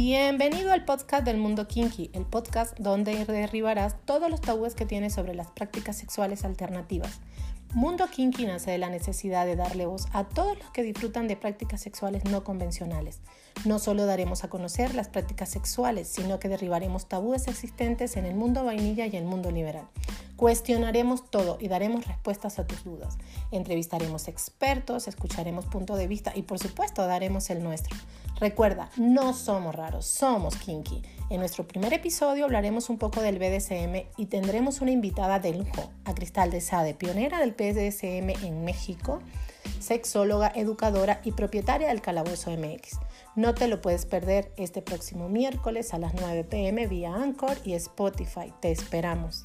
Bienvenido al podcast del mundo kinky, el podcast donde derribarás todos los tabúes que tienes sobre las prácticas sexuales alternativas. Mundo Kinky nace de la necesidad de darle voz a todos los que disfrutan de prácticas sexuales no convencionales. No solo daremos a conocer las prácticas sexuales, sino que derribaremos tabúes existentes en el mundo vainilla y el mundo liberal. Cuestionaremos todo y daremos respuestas a tus dudas. Entrevistaremos expertos, escucharemos punto de vista y por supuesto daremos el nuestro. Recuerda, no somos raros, somos kinky. En nuestro primer episodio hablaremos un poco del BDSM y tendremos una invitada de lujo, a Cristal de Sade, pionera del BDSM en México, sexóloga, educadora y propietaria del Calabozo MX. No te lo puedes perder este próximo miércoles a las 9 pm vía Anchor y Spotify. Te esperamos.